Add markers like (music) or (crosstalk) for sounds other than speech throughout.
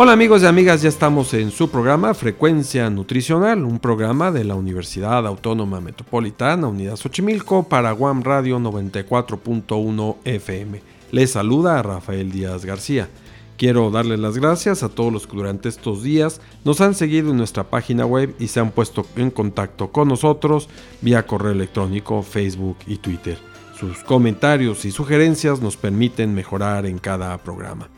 Hola amigos y amigas, ya estamos en su programa Frecuencia Nutricional, un programa de la Universidad Autónoma Metropolitana, Unidad Xochimilco, para Guam Radio 94.1 FM. Les saluda a Rafael Díaz García. Quiero darles las gracias a todos los que durante estos días nos han seguido en nuestra página web y se han puesto en contacto con nosotros vía correo electrónico, Facebook y Twitter. Sus comentarios y sugerencias nos permiten mejorar en cada programa.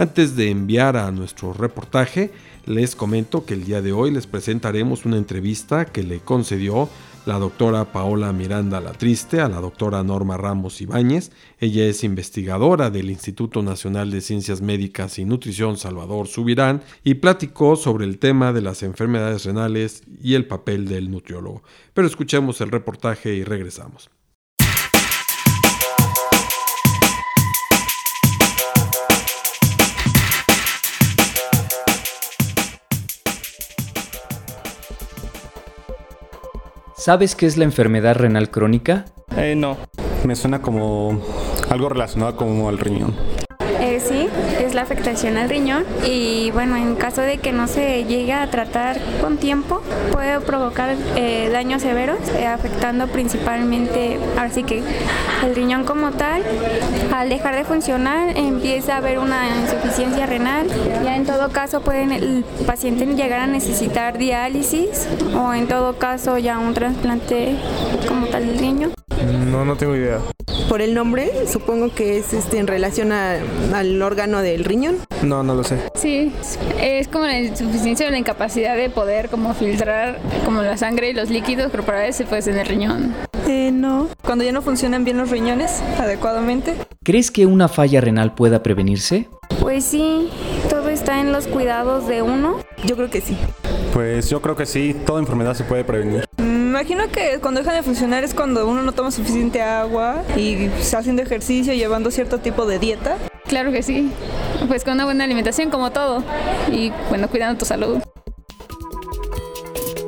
Antes de enviar a nuestro reportaje, les comento que el día de hoy les presentaremos una entrevista que le concedió la doctora Paola Miranda Latriste a la doctora Norma Ramos Ibáñez. Ella es investigadora del Instituto Nacional de Ciencias Médicas y Nutrición Salvador Subirán y platicó sobre el tema de las enfermedades renales y el papel del nutriólogo. Pero escuchemos el reportaje y regresamos. ¿Sabes qué es la enfermedad renal crónica? Eh, no, me suena como algo relacionado como al riñón. Afectación al riñón y bueno, en caso de que no se llegue a tratar con tiempo, puede provocar eh, daños severos, eh, afectando principalmente, ahora sí que el riñón como tal, al dejar de funcionar empieza a haber una insuficiencia renal, ya en todo caso puede el paciente llegar a necesitar diálisis o en todo caso ya un trasplante como tal del riñón. No, tengo idea. Por el nombre, supongo que es este en relación al órgano del riñón. No, no lo sé. Sí, es como la insuficiencia o la incapacidad de poder como filtrar como la sangre y los líquidos corporales pues en el riñón. Eh, no. Cuando ya no funcionan bien los riñones adecuadamente. ¿Crees que una falla renal pueda prevenirse? Pues sí, todo está en los cuidados de uno. Yo creo que sí. Pues yo creo que sí, toda enfermedad se puede prevenir. Me imagino que cuando deja de funcionar es cuando uno no toma suficiente agua y está haciendo ejercicio, llevando cierto tipo de dieta. Claro que sí, pues con una buena alimentación como todo y bueno, cuidando tu salud.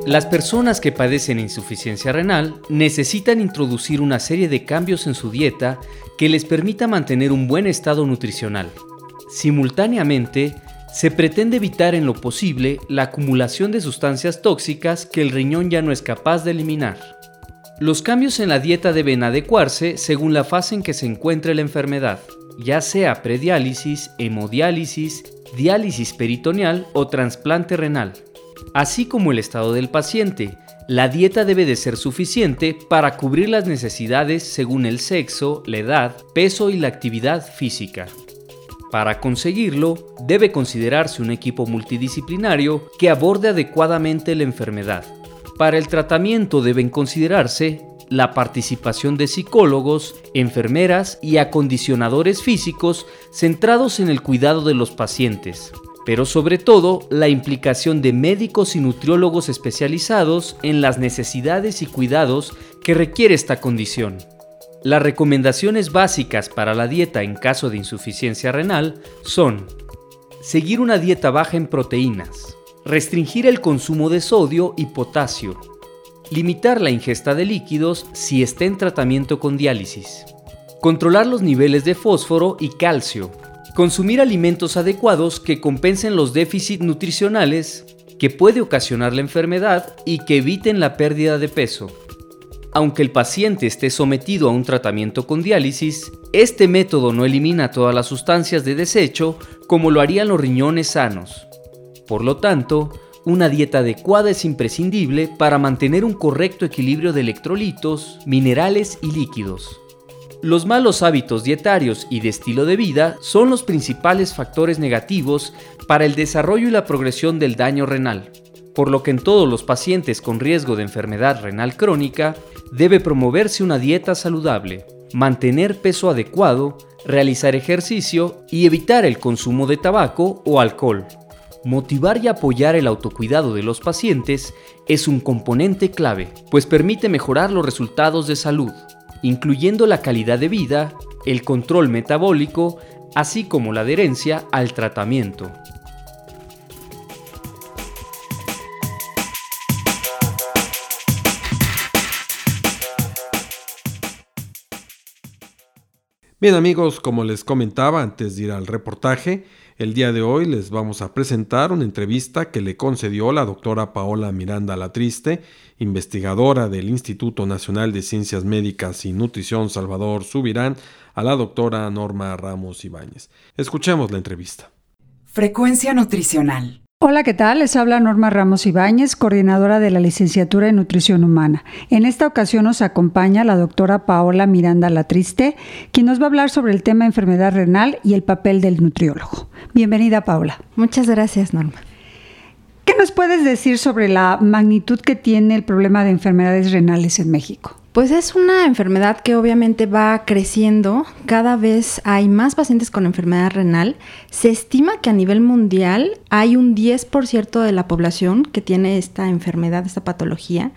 Las personas que padecen insuficiencia renal necesitan introducir una serie de cambios en su dieta que les permita mantener un buen estado nutricional. Simultáneamente, se pretende evitar en lo posible la acumulación de sustancias tóxicas que el riñón ya no es capaz de eliminar. Los cambios en la dieta deben adecuarse según la fase en que se encuentre la enfermedad, ya sea prediálisis, hemodiálisis, diálisis peritoneal o trasplante renal así como el estado del paciente. La dieta debe de ser suficiente para cubrir las necesidades según el sexo, la edad, peso y la actividad física. Para conseguirlo, debe considerarse un equipo multidisciplinario que aborde adecuadamente la enfermedad. Para el tratamiento deben considerarse la participación de psicólogos, enfermeras y acondicionadores físicos centrados en el cuidado de los pacientes, pero sobre todo la implicación de médicos y nutriólogos especializados en las necesidades y cuidados que requiere esta condición. Las recomendaciones básicas para la dieta en caso de insuficiencia renal son seguir una dieta baja en proteínas, restringir el consumo de sodio y potasio, limitar la ingesta de líquidos si está en tratamiento con diálisis, controlar los niveles de fósforo y calcio, Consumir alimentos adecuados que compensen los déficits nutricionales que puede ocasionar la enfermedad y que eviten la pérdida de peso. Aunque el paciente esté sometido a un tratamiento con diálisis, este método no elimina todas las sustancias de desecho como lo harían los riñones sanos. Por lo tanto, una dieta adecuada es imprescindible para mantener un correcto equilibrio de electrolitos, minerales y líquidos. Los malos hábitos dietarios y de estilo de vida son los principales factores negativos para el desarrollo y la progresión del daño renal, por lo que en todos los pacientes con riesgo de enfermedad renal crónica debe promoverse una dieta saludable, mantener peso adecuado, realizar ejercicio y evitar el consumo de tabaco o alcohol. Motivar y apoyar el autocuidado de los pacientes es un componente clave, pues permite mejorar los resultados de salud. incluyendo la calidad de vida, el control metabólico, así como la adherencia al tratamiento. Bien amigos, como les comentaba antes de ir al reportaje, el día de hoy les vamos a presentar una entrevista que le concedió la doctora Paola Miranda Latriste, investigadora del Instituto Nacional de Ciencias Médicas y Nutrición Salvador Subirán, a la doctora Norma Ramos Ibáñez. Escuchemos la entrevista. Frecuencia nutricional. Hola, ¿qué tal? Les habla Norma Ramos Ibáñez, coordinadora de la licenciatura en Nutrición Humana. En esta ocasión nos acompaña la doctora Paola Miranda Latriste, quien nos va a hablar sobre el tema enfermedad renal y el papel del nutriólogo. Bienvenida, Paola. Muchas gracias, Norma. ¿Qué nos puedes decir sobre la magnitud que tiene el problema de enfermedades renales en México? Pues es una enfermedad que obviamente va creciendo, cada vez hay más pacientes con enfermedad renal. Se estima que a nivel mundial hay un 10% de la población que tiene esta enfermedad, esta patología,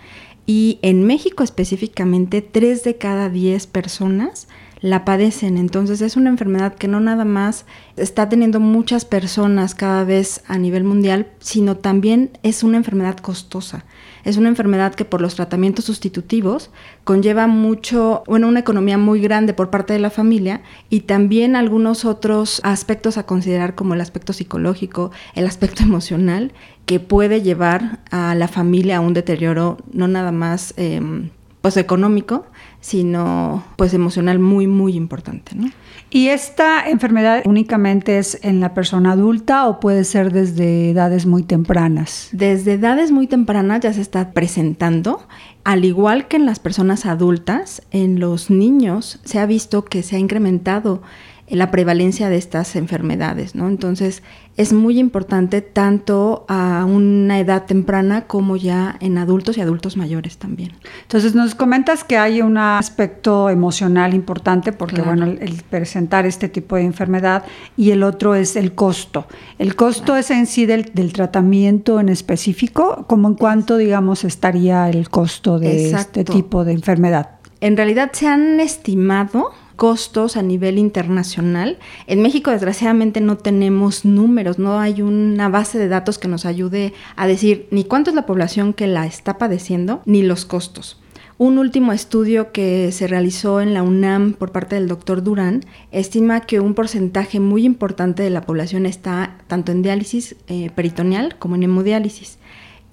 y en México específicamente 3 de cada 10 personas la padecen. Entonces es una enfermedad que no nada más está teniendo muchas personas cada vez a nivel mundial, sino también es una enfermedad costosa. Es una enfermedad que por los tratamientos sustitutivos conlleva mucho, bueno, una economía muy grande por parte de la familia y también algunos otros aspectos a considerar como el aspecto psicológico, el aspecto (laughs) emocional, que puede llevar a la familia a un deterioro no nada más em, pues económico, sino pues emocional muy, muy importante. ¿no? ¿Y esta enfermedad únicamente es en la persona adulta o puede ser desde edades muy tempranas? Desde edades muy tempranas ya se está presentando. Al igual que en las personas adultas, en los niños se ha visto que se ha incrementado la prevalencia de estas enfermedades, ¿no? Entonces es muy importante tanto a una edad temprana como ya en adultos y adultos mayores también. Entonces nos comentas que hay un aspecto emocional importante porque bueno, el, presentar este tipo de enfermedad y el otro es el costo. El costo es en sí del, tratamiento en específico, como en cuánto digamos estaría el costo de este tipo de enfermedad. En realidad se han estimado costos a nivel internacional. En México, desgraciadamente, no tenemos números, no hay una base de datos que nos ayude a decir ni cuánto es la población que la está padeciendo, ni los costos. Un último estudio que se realizó en la UNAM por parte del doctor Durán estima que un porcentaje muy importante de la población está tanto en diálisis eh, peritoneal como en hemodiálisis.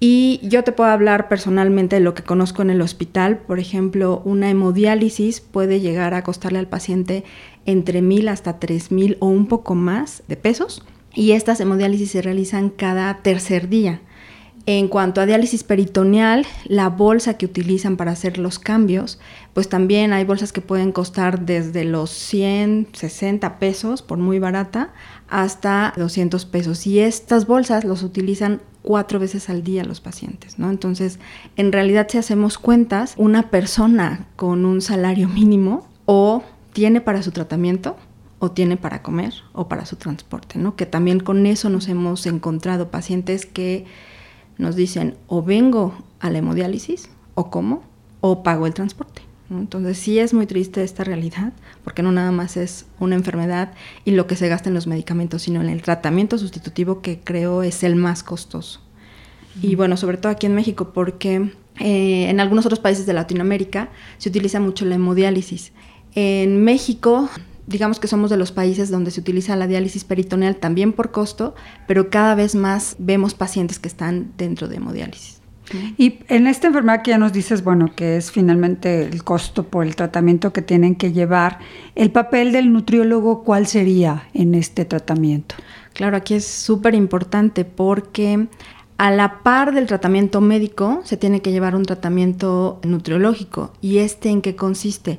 Y yo te puedo hablar personalmente de lo que conozco en el hospital. Por ejemplo, una hemodiálisis puede llegar a costarle al paciente entre mil hasta tres mil o un poco más de pesos. Y estas hemodiálisis se realizan cada tercer día. En cuanto a diálisis peritoneal, la bolsa que utilizan para hacer los cambios, pues también hay bolsas que pueden costar desde los 160 pesos por muy barata hasta 200 pesos. Y estas bolsas los utilizan cuatro veces al día los pacientes, ¿no? Entonces, en realidad si hacemos cuentas, una persona con un salario mínimo o tiene para su tratamiento o tiene para comer o para su transporte, ¿no? Que también con eso nos hemos encontrado pacientes que nos dicen o vengo a la hemodiálisis o como o pago el transporte. Entonces sí es muy triste esta realidad, porque no nada más es una enfermedad y lo que se gasta en los medicamentos, sino en el tratamiento sustitutivo que creo es el más costoso. Y bueno, sobre todo aquí en México, porque eh, en algunos otros países de Latinoamérica se utiliza mucho la hemodiálisis. En México, digamos que somos de los países donde se utiliza la diálisis peritoneal también por costo, pero cada vez más vemos pacientes que están dentro de hemodiálisis. Y en esta enfermedad que ya nos dices, bueno, que es finalmente el costo por el tratamiento que tienen que llevar, ¿el papel del nutriólogo cuál sería en este tratamiento? Claro, aquí es súper importante porque a la par del tratamiento médico se tiene que llevar un tratamiento nutriológico. ¿Y este en qué consiste?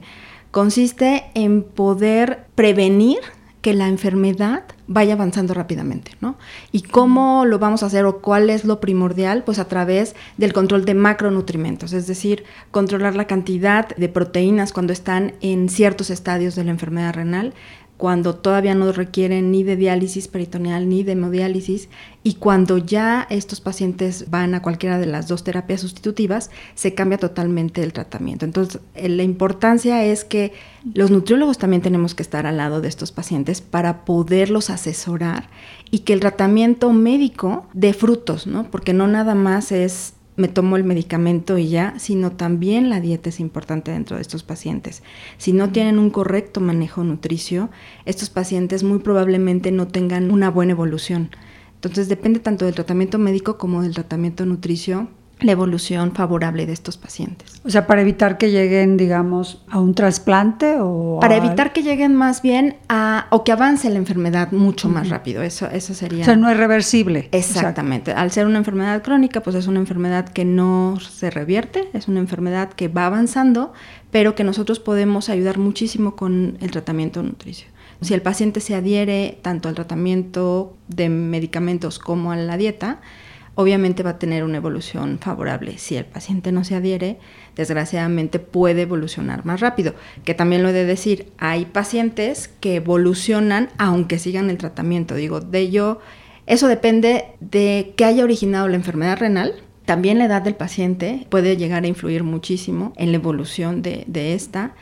Consiste en poder prevenir que la enfermedad vaya avanzando rápidamente, ¿no? ¿Y cómo lo vamos a hacer o cuál es lo primordial? Pues a través del control de macronutrimentos, es decir, controlar la cantidad de proteínas cuando están en ciertos estadios de la enfermedad renal, cuando todavía no requieren ni de diálisis peritoneal ni de hemodiálisis y cuando ya estos pacientes van a cualquiera de las dos terapias sustitutivas, se cambia totalmente el tratamiento. Entonces, eh, la importancia es que los nutriólogos también tenemos que estar al lado de estos pacientes para poderlos asesorar y que el tratamiento médico dé frutos, ¿no? Porque no nada más es me tomo el medicamento y ya, sino también la dieta es importante dentro de estos pacientes. Si no tienen un correcto manejo nutricio, estos pacientes muy probablemente no tengan una buena evolución. Entonces depende tanto del tratamiento médico como del tratamiento nutricio la evolución favorable de estos pacientes. O sea, para evitar que lleguen, digamos, a un trasplante o... Para evitar que lleguen más bien a... o que avance la enfermedad mucho más rápido, eso, eso sería... O sea, no es reversible. Exactamente. Al ser una enfermedad crónica, pues es una enfermedad que no se revierte, es una enfermedad que va avanzando, pero que nosotros podemos ayudar muchísimo con el tratamiento nutricio. Si el paciente se adhiere tanto al tratamiento de medicamentos como a la dieta, obviamente va a tener una evolución favorable. Si el paciente no se adhiere, desgraciadamente puede evolucionar más rápido. Que también lo he de decir, hay pacientes que evolucionan aunque sigan el tratamiento. Digo, de ello, eso depende de qué haya originado la enfermedad renal. También la edad del paciente puede llegar a influir muchísimo en la evolución de, de esta.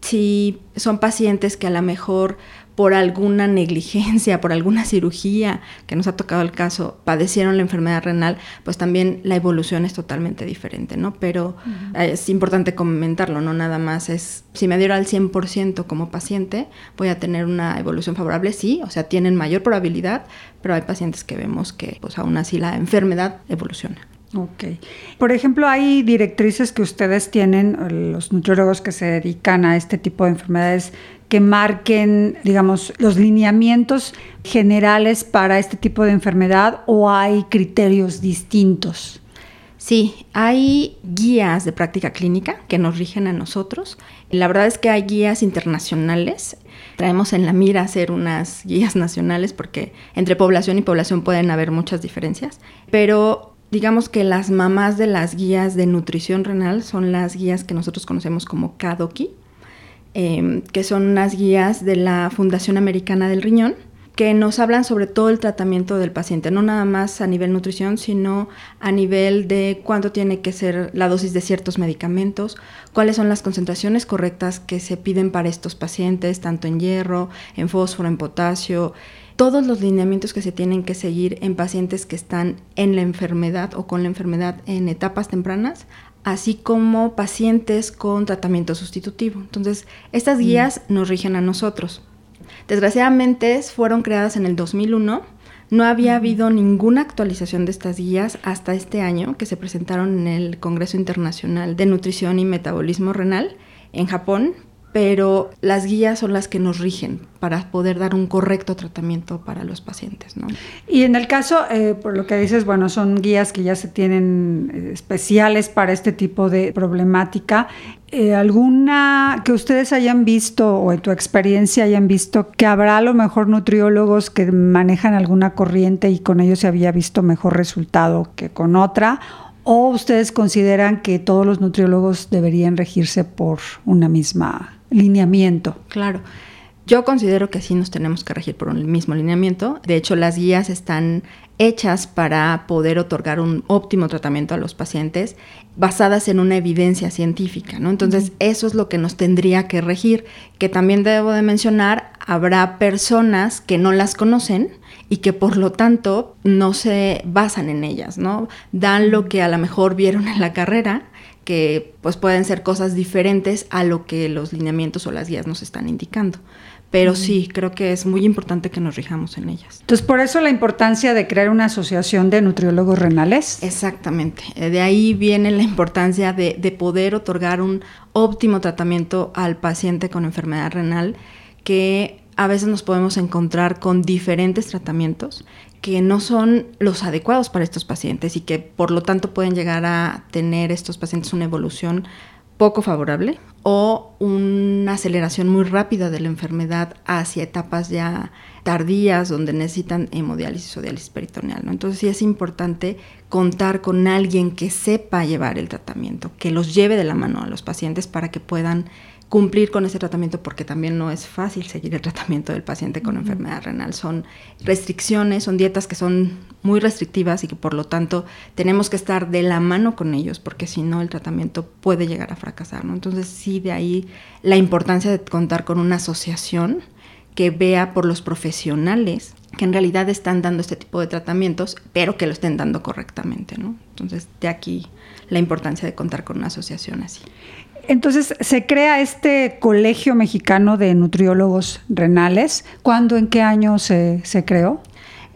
Si son pacientes que a lo mejor por alguna negligencia, por alguna cirugía, que nos ha tocado el caso, padecieron la enfermedad renal, pues también la evolución es totalmente diferente, ¿no? Pero es importante comentarlo, no nada más es, si me adhiero al 100% como paciente, voy a tener una evolución favorable, sí, o sea, tienen mayor probabilidad, pero hay pacientes que vemos que pues aún así la enfermedad evoluciona. Ok. Por ejemplo, hay directrices que ustedes tienen, los nutriólogos que se dedican a este tipo de enfermedades, que marquen, digamos, los lineamientos generales para este tipo de enfermedad o hay criterios distintos? Sí, hay guías de práctica clínica que nos rigen a nosotros. La verdad es que hay guías internacionales. Traemos en la mira hacer unas guías nacionales porque entre población y población pueden haber muchas diferencias, pero digamos que las mamás de las guías de nutrición renal son las guías que nosotros conocemos como KADOKI, em, que son unas guías de la Fundación Americana del Riñón, que nos hablan sobre todo el tratamiento del paciente, no nada más a nivel nutrición, sino a nivel de cuánto tiene que ser la dosis de ciertos medicamentos, cuáles son las concentraciones correctas que se piden para estos pacientes, tanto en hierro, en fósforo, en potasio, todos los lineamientos que se tienen que seguir en pacientes que están en la enfermedad o con la enfermedad en etapas tempranas, así como pacientes con tratamiento sustitutivo. Entonces, estas mm. guías nos rigen a nosotros. Desgraciadamente fueron creadas en el 2001. No había habido ninguna actualización de estas guías hasta este año que se presentaron en el Congreso Internacional de Nutrición y Metabolismo Renal en Japón, pero las guías son las que nos rigen para poder dar un correcto tratamiento para los pacientes. ¿no? Y en el caso, eh, por lo que dices, bueno, son guías que ya se tienen eh, especiales para este tipo de problemática. Eh, ¿Alguna que ustedes hayan visto o en tu experiencia hayan visto que habrá a lo mejor nutriólogos que manejan alguna corriente y con ellos se había visto mejor resultado que con otra? ¿O ustedes consideran que todos los nutriólogos deberían regirse por una misma lineamiento. Claro. Yo considero que sí nos tenemos que regir por un mismo lineamiento. De hecho, las guías están hechas para poder otorgar un óptimo tratamiento a los pacientes basadas en una evidencia científica, ¿no? Entonces, eso es lo que nos tendría que regir, que también debo de mencionar, habrá personas que no las conocen y que por lo tanto no se basan en ellas, ¿no? Dan lo que a lo mejor vieron en la carrera que pues pueden ser cosas diferentes a lo que los lineamientos o las guías nos están indicando. Pero sí, creo que es muy importante que nos rijamos en ellas. Entonces, por eso la importancia de crear una asociación de nutriólogos renales. Exactamente. Eh, de ahí viene la importancia de, de poder otorgar un óptimo tratamiento al paciente con enfermedad renal que a veces nos podemos encontrar con diferentes tratamientos que no son los adecuados para estos pacientes y que por lo tanto pueden llegar a tener estos pacientes una evolución poco favorable o una aceleración muy rápida de la enfermedad hacia etapas ya tardías donde necesitan hemodiálisis o diálisis peritoneal. ¿no? Entonces sí es importante contar con alguien que sepa llevar el tratamiento, que los lleve de la mano a los pacientes para que puedan cumplir con ese tratamiento porque también no es fácil seguir el tratamiento del paciente con enfermedad renal. Son restricciones, son dietas que son muy restrictivas y que por lo tanto tenemos que estar de la mano con ellos porque si no el tratamiento puede llegar a fracasar. ¿no? Entonces sí, de ahí la importancia de contar con una asociación que vea por los profesionales que en realidad están dando este tipo de tratamientos, pero que lo estén dando correctamente. ¿no? Entonces de aquí la importancia de contar con una asociación así. Entonces, se crea este Colegio Mexicano de Nutriólogos Renales. ¿Cuándo, en qué año se, se creó?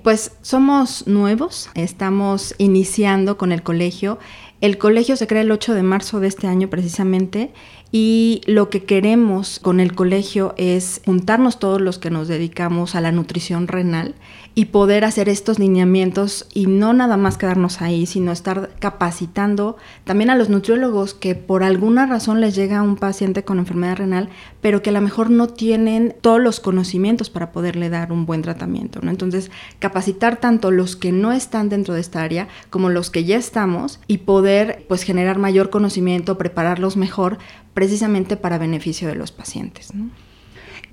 Pues somos nuevos, estamos iniciando con el colegio. El colegio se crea el 8 de marzo de este año precisamente y lo que queremos con el colegio es juntarnos todos los que nos dedicamos a la nutrición renal y poder hacer estos lineamientos y no nada más quedarnos ahí, sino estar capacitando también a los nutriólogos que por alguna razón les llega un paciente con enfermedad renal, pero que a lo mejor no tienen todos los conocimientos para poderle dar un buen tratamiento. ¿no? Entonces, capacitar tanto los que no están dentro de esta área como los que ya estamos y poder pues generar mayor conocimiento, prepararlos mejor precisamente para beneficio de los pacientes. ¿no?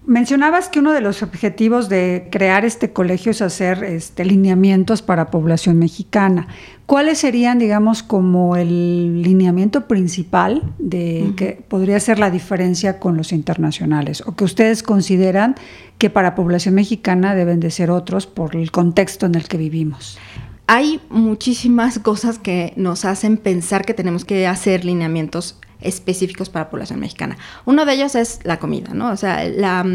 Mencionabas que uno de los objetivos de crear este colegio es hacer este, lineamientos para población mexicana. ¿Cuáles serían, digamos, como el lineamiento principal de uh -huh. que podría ser la diferencia con los internacionales o que ustedes consideran que para población mexicana deben de ser otros por el contexto en el que vivimos? Hay muchísimas cosas que nos hacen pensar que tenemos que hacer lineamientos específicos para la población mexicana. Uno de ellos es la comida, ¿no? O sea, la,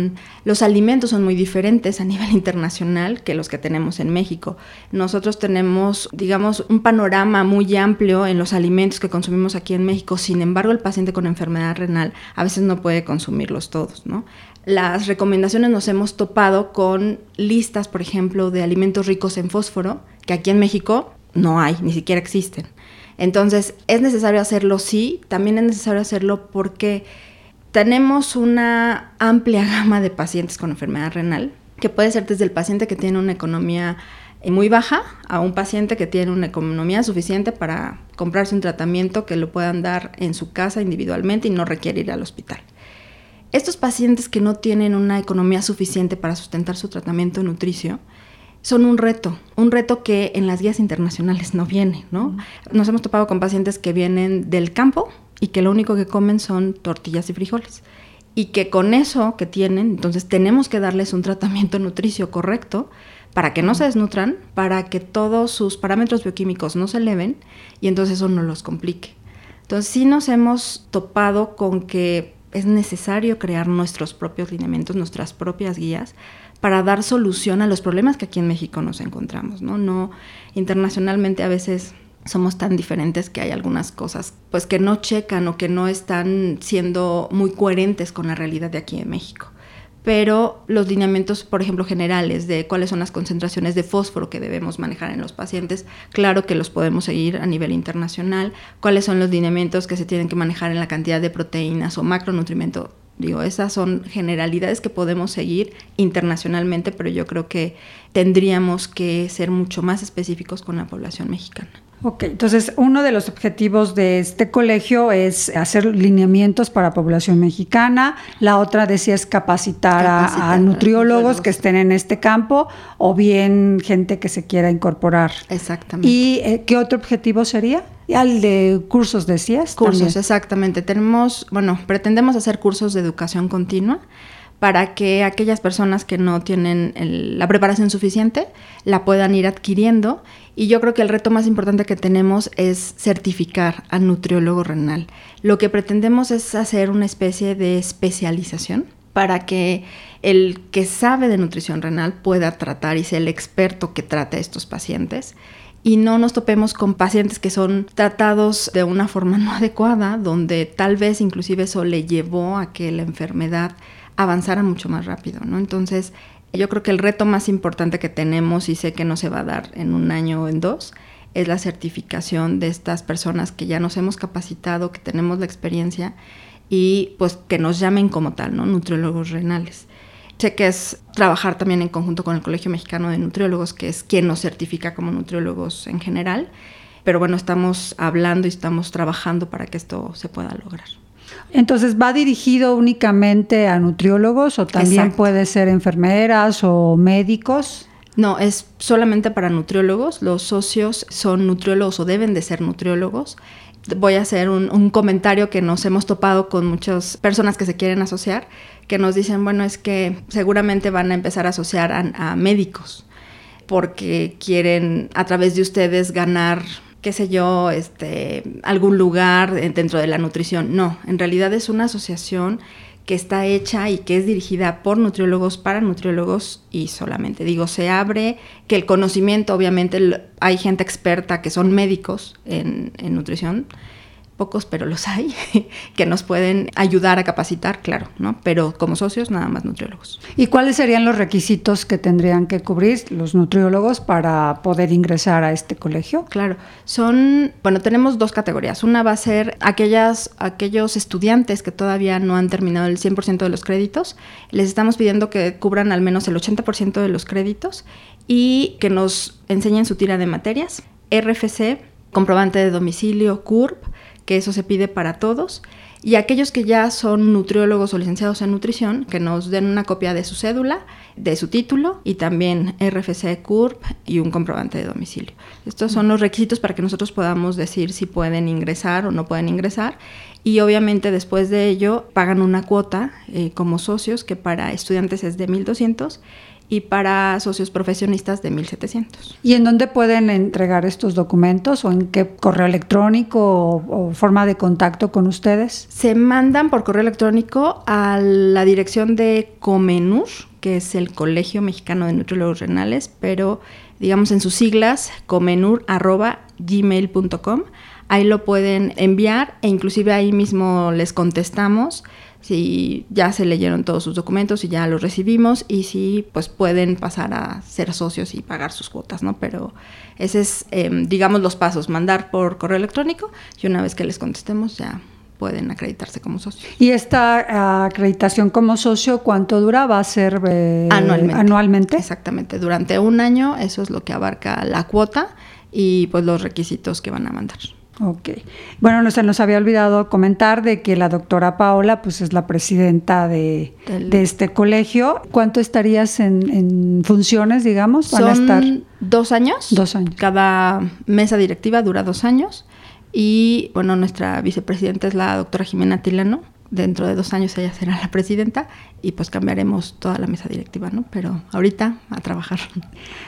los alimentos son muy diferentes a (laughs) nivel internacional que los que tenemos en México. Nosotros tenemos, digamos, un panorama muy amplio en los alimentos que consumimos aquí en México. Sin embargo, el paciente con enfermedad renal a veces no puede consumirlos todos, ¿no? Las recomendaciones nos hemos topado con listas, por ejemplo, de alimentos ricos en fósforo, que aquí en México no hay, ni siquiera existen. Entonces, es necesario hacerlo, sí, también es necesario hacerlo porque tenemos una amplia (laughs) gama de pacientes con enfermedad renal, que puede ser desde el paciente que tiene una economía muy baja a un paciente que tiene una economía suficiente para comprarse un tratamiento que lo puedan dar en su casa individualmente y no requiere ir al hospital. Estos pacientes que no tienen una economía suficiente para sustentar su tratamiento nutricio, son un reto, un reto que en las guías internacionales no viene, ¿no? Nos hemos topado con pacientes que vienen del campo y que lo único que comen son tortillas y frijoles. Y que con eso que tienen, entonces tenemos que darles un tratamiento nutricio correcto para que no se desnutran, para que todos sus parámetros bioquímicos no se eleven y entonces eso no los complique. Entonces sí nos hemos topado con que es necesario crear nuestros propios lineamientos, nuestras propias guías, para dar solución a los problemas que aquí en México nos encontramos, ¿no? No internacionalmente a veces somos tan diferentes que hay algunas cosas pues que no checan o que no están siendo muy coherentes con la realidad de aquí en México. Pero los lineamientos, por ejemplo, generales de cuáles son las concentraciones de fósforo que debemos manejar en los pacientes, claro que los podemos seguir a nivel internacional, cuáles son los lineamientos que se tienen que manejar en la cantidad de proteínas o macronutrimentos Digo, esas son generalidades que podemos seguir internacionalmente, pero yo creo que tendríamos que ser mucho más específicos con la población mexicana. Ok, entonces uno de los objetivos de este colegio es hacer lineamientos para población mexicana, la otra decía es capacitar, capacitar a, a, nutriólogos que estén en este campo o bien gente que se quiera incorporar. Exactamente. ¿Y eh, qué otro objetivo sería? Al de cursos decías. Cursos, también. exactamente. Tenemos, bueno, pretendemos hacer cursos de educación continua para que aquellas personas que no tienen la preparación suficiente la puedan ir adquiriendo. Y yo creo que el reto más importante que tenemos es certificar al nutriólogo renal. Lo que pretendemos es hacer una especie de especialización para que el que sabe de nutrición renal pueda tratar y sea el experto que trate a estos pacientes y no nos topemos con pacientes que son tratados de una forma (laughs) no adecuada, donde tal vez inclusive eso le llevó a que la enfermedad avanzara mucho más rápido, ¿no? Entonces, yo creo que el reto más importante que tenemos, y sé que no se va a dar en un año o en dos, es la certificación de estas personas que ya nos hemos capacitado, que tenemos la experiencia y pues que nos llamen como tal, ¿no? Nutriólogos renales. Sé que es trabajar también en conjunto con el Colegio Mexicano de Nutriólogos, que es quien nos certifica como nutriólogos en general. Pero bueno, estamos hablando y estamos trabajando para que esto se pueda lograr. Entonces, ¿va dirigido únicamente a nutriólogos o también Exacto. puede ser enfermeras o médicos? No, es solamente para nutriólogos. Los socios son nutriólogos o deben de ser nutriólogos. Voy a hacer un, un comentario que nos hemos topado con muchas personas que se quieren asociar, que nos dicen, bueno, es que seguramente van a empezar a asociar a, a médicos porque quieren a través de ustedes ganar qué sé yo, este, algún lugar dentro de la nutrición. No, en realidad es una asociación que está hecha y que es dirigida por nutriólogos para nutriólogos y solamente digo, se abre que el conocimiento, obviamente hay gente experta que son médicos en, en nutrición, pocos, pero los hay, (laughs) que nos pueden ayudar a capacitar, claro, ¿no? Pero como socios, nada más nutriólogos. ¿Y cuáles serían los requisitos que tendrían que cubrir los nutriólogos para poder ingresar a este colegio? Claro, son, bueno, tenemos dos categorías. Una va a ser aquellas, aquellos estudiantes que todavía no han terminado el 100% de los créditos. Les estamos pidiendo que cubran al menos el 80% de los créditos y que nos enseñen su tira de materias. RFC, comprobante de domicilio, CURP, que eso se pide para todos. Y aquellos que ya son nutriólogos o licenciados en nutrición, que nos den una copia de su cédula, de su título y también RFC CURP y un comprobante de domicilio. Estos son los requisitos para que nosotros podamos decir si pueden ingresar o no pueden ingresar. Y obviamente después de ello pagan una cuota eh, como socios que para estudiantes es de 1.200 y para socios profesionistas de 1700. ¿Y en dónde pueden entregar estos documentos o en qué correo electrónico o, o, forma de contacto con ustedes? Se mandan por correo electrónico a la dirección de Comenur, que es el Colegio Mexicano de Nutriólogos Renales, pero digamos en sus siglas, comenur.gmail.com. Ahí lo pueden enviar e inclusive ahí mismo les contestamos si ya se leyeron todos sus documentos y ya los recibimos y si pues pueden pasar a ser socios y pagar sus cuotas, ¿no? Pero ese es, eh, digamos, los pasos, mandar por correo electrónico y una vez que les contestemos ya pueden acreditarse como socios. ¿Y esta uh, acreditación como socio cuánto dura? ¿Va a ser eh, anualmente. anualmente? Exactamente, durante un año eso es lo que abarca la cuota y pues los requisitos que van a mandar. Ok. Bueno, no se nos había olvidado comentar de que la doctora Paola pues es la presidenta de, de este colegio. ¿Cuánto estarías en, en funciones, digamos? Son a estar? dos años. Dos años. Cada mesa directiva dura dos años. Y bueno, nuestra vicepresidenta es la doctora Jimena Tilano. Dentro de dos años ella será la presidenta y pues cambiaremos toda la mesa directiva, ¿no? Pero ahorita a trabajar.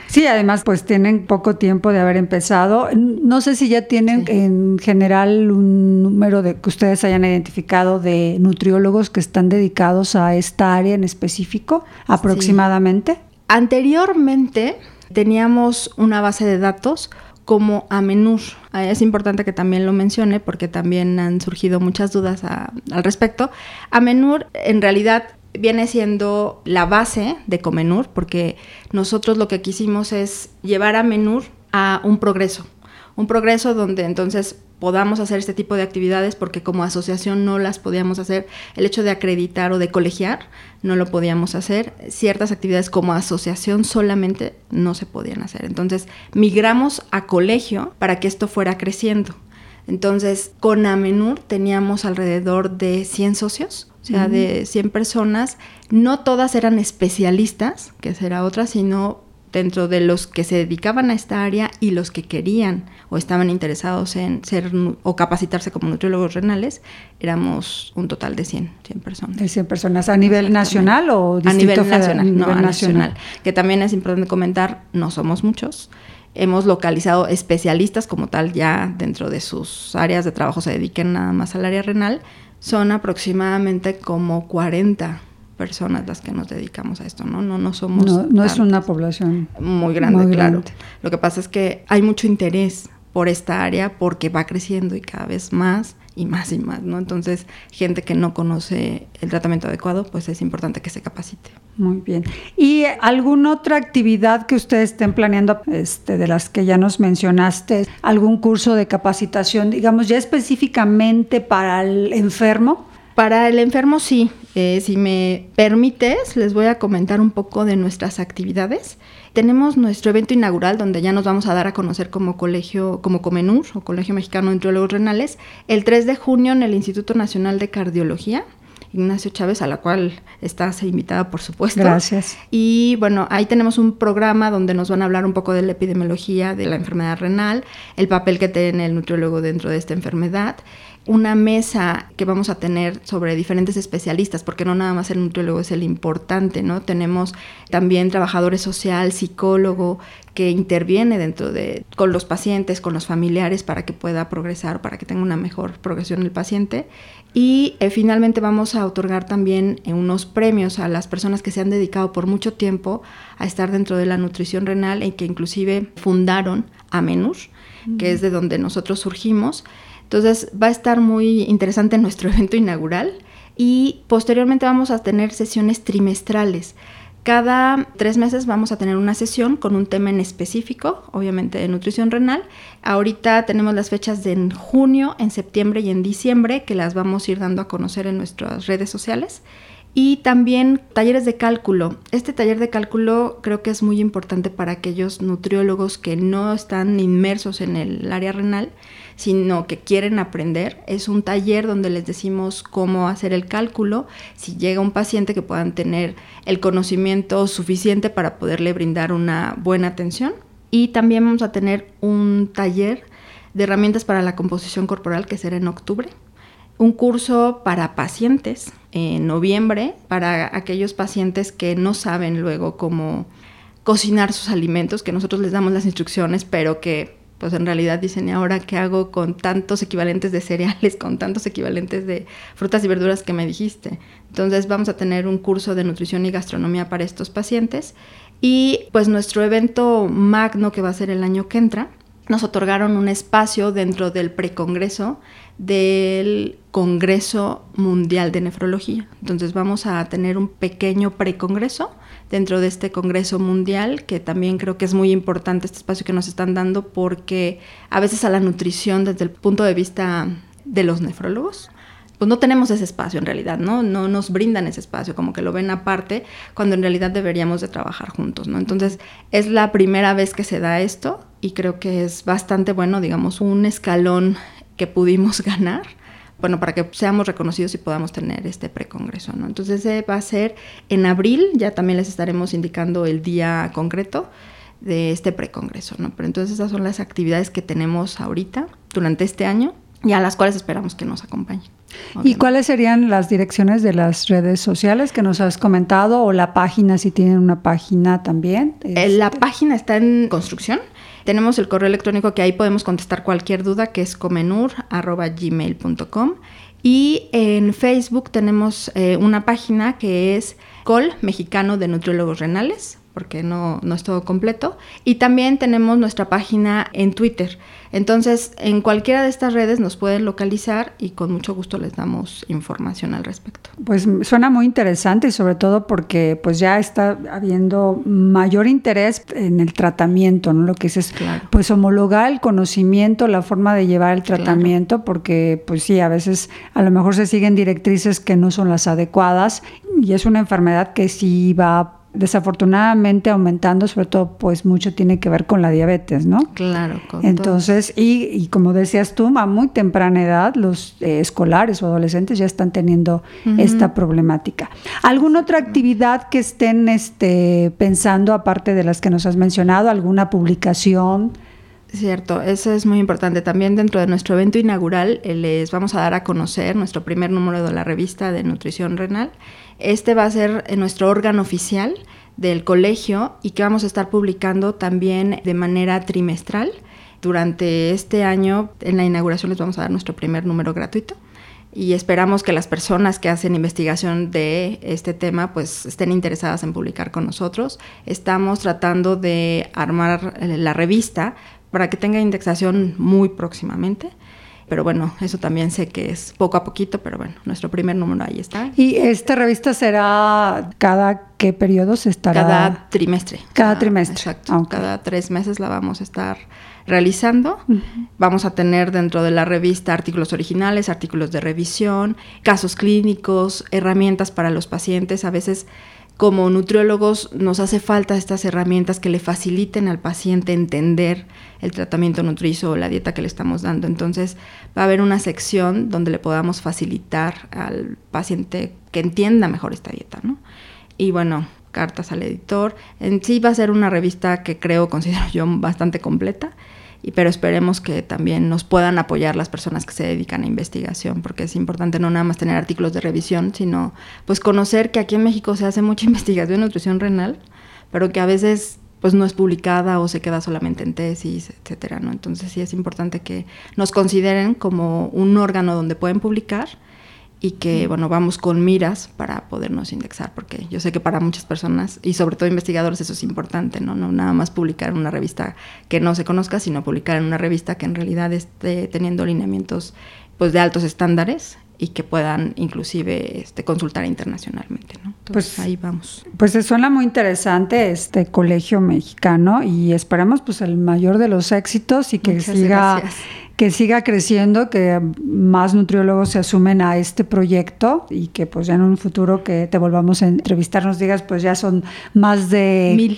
Sí, además pues tienen poco tiempo de haber empezado. No sé si ya tienen sí. en general un número de que ustedes hayan identificado de nutriólogos que están dedicados a esta área en específico, aproximadamente. Sí. Anteriormente teníamos una base de datos como Amenur. Es importante que también lo mencione porque también han surgido muchas dudas a, al respecto. Amenur en realidad viene siendo la base de Comenur porque nosotros lo que quisimos es llevar a Menur a un progreso. Un progreso donde entonces podamos hacer este tipo de actividades porque como asociación no las podíamos hacer. El hecho de acreditar o de colegiar no lo podíamos hacer. Ciertas actividades como asociación solamente no se podían hacer. Entonces migramos a colegio para que esto fuera creciendo. Entonces con Amenur teníamos alrededor de 100 socios, o sea, uh -huh. de 100 personas. No todas eran especialistas, que será otra, sino dentro de los que se dedicaban a esta área y los que querían o estaban interesados en ser o capacitarse como nutriólogos renales, éramos un total de 100, 100 personas. ¿De 100 personas a nivel nacional o a nivel federal? nacional? nivel no, a nacional. nacional. Que también es importante comentar, no somos muchos. Hemos localizado especialistas como tal ya dentro de sus áreas de trabajo se dediquen nada más al área renal. Son aproximadamente como 40 personas las que nos dedicamos a esto, ¿no? No, no somos... No, no es una población muy grande, muy claro. grande. Lo que pasa es que hay mucho interés por esta área porque va creciendo y cada vez más y más y más, ¿no? Entonces, gente que no conoce el tratamiento adecuado, pues es importante que se capacite. Muy bien. ¿Y alguna otra actividad que ustedes estén planeando, este, de las que ya nos mencionaste, algún curso de capacitación, digamos, ya específicamente para el enfermo? Para el enfermo sí. Eh, si me permites, les voy a comentar un poco de nuestras actividades tenemos nuestro evento inaugural donde ya nos vamos a dar a conocer como colegio, como Comenur o Colegio Mexicano de Nutriólogos Renales, el 3 de junio en el Instituto Nacional de Cardiología. Ignacio Chávez, a la cual estás invitada, por supuesto. Gracias. Y bueno, ahí tenemos un programa donde nos van a hablar un poco de la epidemiología de la enfermedad renal, el papel que tiene el nutriólogo dentro de esta enfermedad una mesa que vamos a tener sobre diferentes especialistas, porque no nada más el nutriólogo es el importante, ¿no? Tenemos también trabajadores social, psicólogo, que interviene dentro de, con los pacientes, con los familiares, para que pueda progresar, para que tenga una mejor progresión el paciente. Y eh, finalmente vamos a otorgar también eh, unos premios a las personas que se han dedicado por mucho tiempo a estar dentro de la nutrición renal y que inclusive fundaron Amenur, que es de donde nosotros surgimos. Entonces va a estar muy interesante nuestro (laughs) evento inaugural y posteriormente vamos a tener sesiones trimestrales. Cada tres meses vamos a tener una sesión con un tema en específico, obviamente de nutrición renal. Ahorita tenemos las fechas de en junio, en septiembre y en diciembre que las vamos a ir dando a conocer en nuestras redes sociales. Y también talleres de cálculo. Este taller de cálculo creo que es muy importante para aquellos nutriólogos que no están inmersos en el área renal sino que quieren aprender. Es un taller donde les decimos cómo hacer el cálculo, si llega un paciente que puedan tener el conocimiento suficiente para poderle brindar una buena atención. Y también vamos a tener un taller de herramientas para la composición corporal que será en octubre. Un curso para pacientes en noviembre, para aquellos pacientes que no saben luego cómo cocinar sus alimentos, que nosotros les damos las instrucciones, pero que pues en realidad dicen, ¿y ahora qué hago con tantos equivalentes de cereales, (laughs) con tantos equivalentes de frutas y verduras que me dijiste? Entonces vamos a tener un curso de nutrición y gastronomía para estos pacientes y pues nuestro evento magno que va a ser el año que entra, nos otorgaron un espacio dentro del precongreso del Congreso Mundial de Nefrología. Entonces vamos a tener un pequeño precongreso dentro de este Congreso Mundial, que también creo que es muy importante este espacio que nos están dando porque a veces a la nutrición desde el punto de vista de los nefrólogos, pues no tenemos ese espacio en realidad, ¿no? No nos brindan ese espacio, como que lo ven aparte, cuando en realidad deberíamos de trabajar juntos, ¿no? Entonces, es la primera vez que se da esto y creo que es bastante bueno, digamos, un escalón que pudimos (laughs) ganar bueno, para que seamos reconocidos y podamos tener este precongreso, ¿no? Entonces ese va a ser en abril, ya también les estaremos indicando el día concreto de este precongreso, ¿no? Pero entonces esas son las actividades que tenemos ahorita durante este año y a las cuales esperamos que nos acompañen. ¿Y cuáles serían las direcciones de las redes sociales que nos has comentado o la página, si tienen una página también? Eh, la este. página está en construcción. Tenemos el correo electrónico que ahí podemos contestar cualquier duda, que es comenur.gmail.com. Y en Facebook tenemos eh, una página que es Col Mexicano de Nutriólogos Renales porque no, no es todo completo. Y también tenemos nuestra página en Twitter. Entonces, en cualquiera de estas redes nos pueden localizar y con mucho gusto les damos información al respecto. Pues suena muy interesante y sobre todo porque pues ya está habiendo mayor interés en el tratamiento, ¿no? Lo que es, pues homologar el conocimiento, la forma de llevar el tratamiento, porque pues sí, a veces a lo mejor se siguen directrices que no son las adecuadas y es una enfermedad que sí va desafortunadamente aumentando, sobre todo pues mucho tiene que ver con la diabetes, ¿no? Claro. Entonces, y, como decías tú, a muy temprana edad los eh, escolares o adolescentes ya están teniendo esta problemática. ¿Alguna otra actividad que estén este, pensando, aparte de las que nos has mencionado, alguna publicación? Cierto, eso es muy importante. También dentro de nuestro evento inaugural eh, les vamos a dar a conocer nuestro primer número de la revista de nutrición renal este va a ser eh, nuestro órgano oficial del colegio y que vamos a estar publicando también de manera trimestral. Durante este año, en la inauguración les vamos a dar nuestro primer número gratuito y esperamos que las personas que hacen investigación de este tema pues estén interesadas en publicar con nosotros. Estamos tratando de armar eh, la revista para que tenga indexación muy próximamente pero bueno, eso también sé que es poco a poquito, pero bueno, nuestro primer número ahí está. ¿Y esta revista será cada qué periodo se estará? Cada trimestre. Cada trimestre. Exacto. Ah, cada tres meses la vamos a estar realizando. Vamos a tener dentro de la revista artículos originales, artículos de revisión, casos clínicos, herramientas para los pacientes. A veces como nutriólogos nos hace falta estas herramientas que le faciliten al paciente entender el tratamiento nutricio o la dieta que le estamos dando. Entonces va a haber una sección donde le podamos facilitar al paciente que entienda mejor esta dieta, ¿no? Y bueno, cartas al editor. En sí va a ser una revista que creo, (laughs) considero yo, bastante completa pero esperemos que también nos puedan apoyar las personas que se dedican a investigación, porque es importante no nada más tener artículos de revisión, sino pues conocer que aquí en México se hace mucha (laughs) investigación en nutrición renal, pero que a veces pues no es publicada o se queda solamente en tesis, etcétera, ¿no? Entonces sí es importante que nos consideren como un órgano donde pueden publicar y que, bueno, vamos con miras para podernos indexar, porque yo sé que para muchas personas, y sobre todo investigadores, eso es importante, ¿no? No nada más publicar en una revista que no se conozca, sino publicar en una revista que en realidad esté teniendo lineamientos pues, de altos estándares y que puedan inclusive este, consultar internacionalmente. ¿no? pues ahí vamos. Pues suena muy interesante este colegio mexicano y esperamos pues el mayor de los éxitos y que siga que siga creciendo, que más nutriólogos se asumen a este proyecto y que pues ya en un futuro que te volvamos a entrevistar nos digas pues ya son más de mil,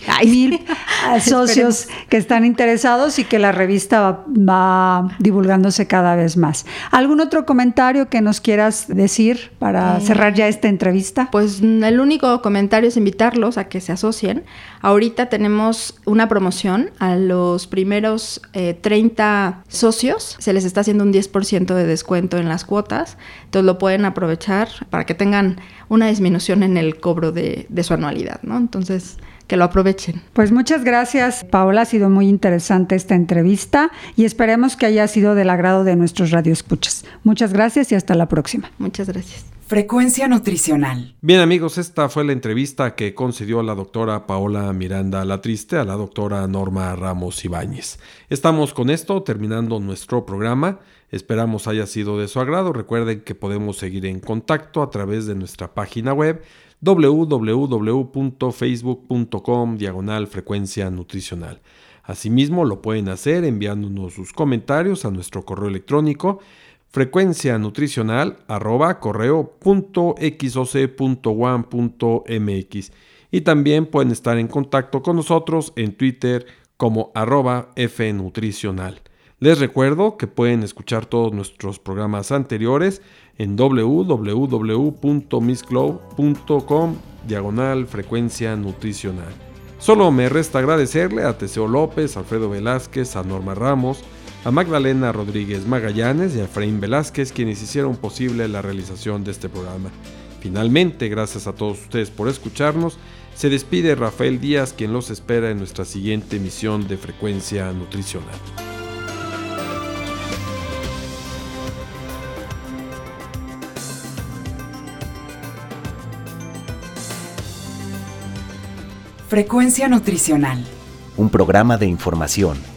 (laughs) socios que están interesados y que la revista va, divulgándose cada vez más. ¿Algún otro comentario que nos quieras decir para eh, cerrar ya esta entrevista? Pues el único comentario es invitarlos a que se asocien. Ahorita tenemos una promoción a los primeros 30 eh, se les está haciendo un 10% de descuento en las cuotas, entonces lo pueden aprovechar para que tengan una disminución en el cobro de, su anualidad, ¿no? Entonces, que lo aprovechen. Pues muchas gracias, Paola. Ha sido muy interesante esta entrevista y esperemos que haya sido del agrado de nuestros radioescuchas. Muchas gracias y hasta la próxima. Muchas gracias. Frecuencia nutricional. Bien amigos, esta fue la entrevista que concedió la doctora Paola Miranda Latriste a la doctora Norma Ramos Ibáñez. Estamos con esto terminando nuestro programa. Esperamos haya sido de su agrado. Recuerden que podemos seguir en contacto a través de nuestra página web www.facebook.com diagonal frecuencia nutricional. Asimismo lo pueden hacer enviándonos sus comentarios a nuestro correo electrónico frecuencia nutricional arroba correo punto mx y también pueden estar en contacto con nosotros en Twitter como arroba fnutricional. Les recuerdo que pueden escuchar todos nuestros programas anteriores en www.misscloud.com diagonal frecuencia nutricional. Solo me resta agradecerle a Teseo López, Alfredo Velázquez, a Norma Ramos, a Magdalena Rodríguez Magallanes y a Efraín Velázquez, quienes hicieron posible la realización de este programa. Finalmente, gracias a todos ustedes por escucharnos, se despide Rafael Díaz, quien los espera en nuestra siguiente emisión de Frecuencia Nutricional. Frecuencia Nutricional. Un programa de información